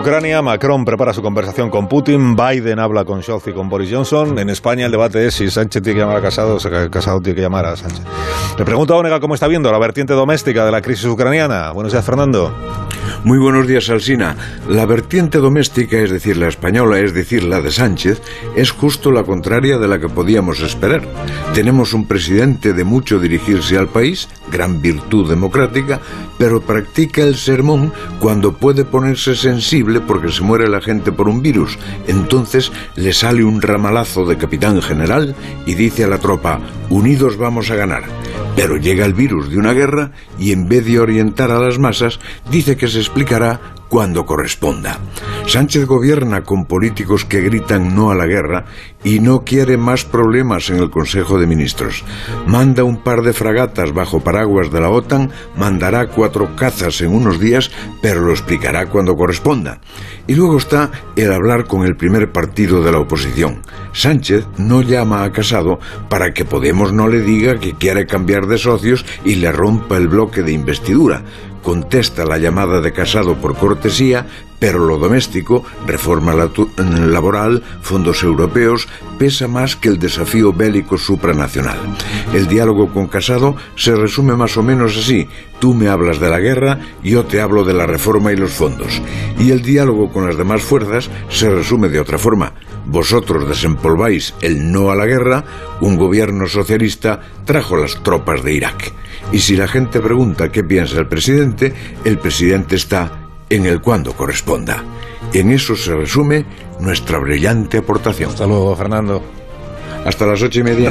Ucrania, Macron prepara su conversación con Putin, Biden habla con Scholz y con Boris Johnson. En España el debate es si Sánchez tiene que llamar a Casado o Casado tiene que llamar a Sánchez. Le pregunto a Onega cómo está viendo la vertiente doméstica de la crisis ucraniana. Buenos días, Fernando. Muy buenos días, Alsina. La vertiente doméstica, es decir, la española, es decir, la de Sánchez, es justo la contraria de la que podíamos esperar. Tenemos un presidente de mucho dirigirse al país, gran virtud democrática, pero practica el sermón cuando puede ponerse sensible porque se muere la gente por un virus. Entonces le sale un ramalazo de capitán general y dice a la tropa, unidos vamos a ganar. Pero llega el virus de una guerra y en vez de orientar a las masas, dice que se explicará cuando corresponda. Sánchez gobierna con políticos que gritan no a la guerra y no quiere más problemas en el Consejo de Ministros. Manda un par de fragatas bajo paraguas de la OTAN, mandará cuatro cazas en unos días, pero lo explicará cuando corresponda. Y luego está el hablar con el primer partido de la oposición. Sánchez no llama a Casado para que Podemos no le diga que quiere cambiar de socios y le rompa el bloque de investidura contesta la llamada de Casado por cortesía, pero lo doméstico, reforma laboral, fondos europeos, pesa más que el desafío bélico supranacional. El diálogo con Casado se resume más o menos así. Tú me hablas de la guerra, yo te hablo de la reforma y los fondos. Y el diálogo con las demás fuerzas se resume de otra forma. Vosotros desempolváis el no a la guerra, un gobierno socialista trajo las tropas de Irak. Y si la gente pregunta qué piensa el presidente, el presidente está en el cuando corresponda. En eso se resume nuestra brillante aportación. Hasta luego, Fernando. Hasta las ocho y media.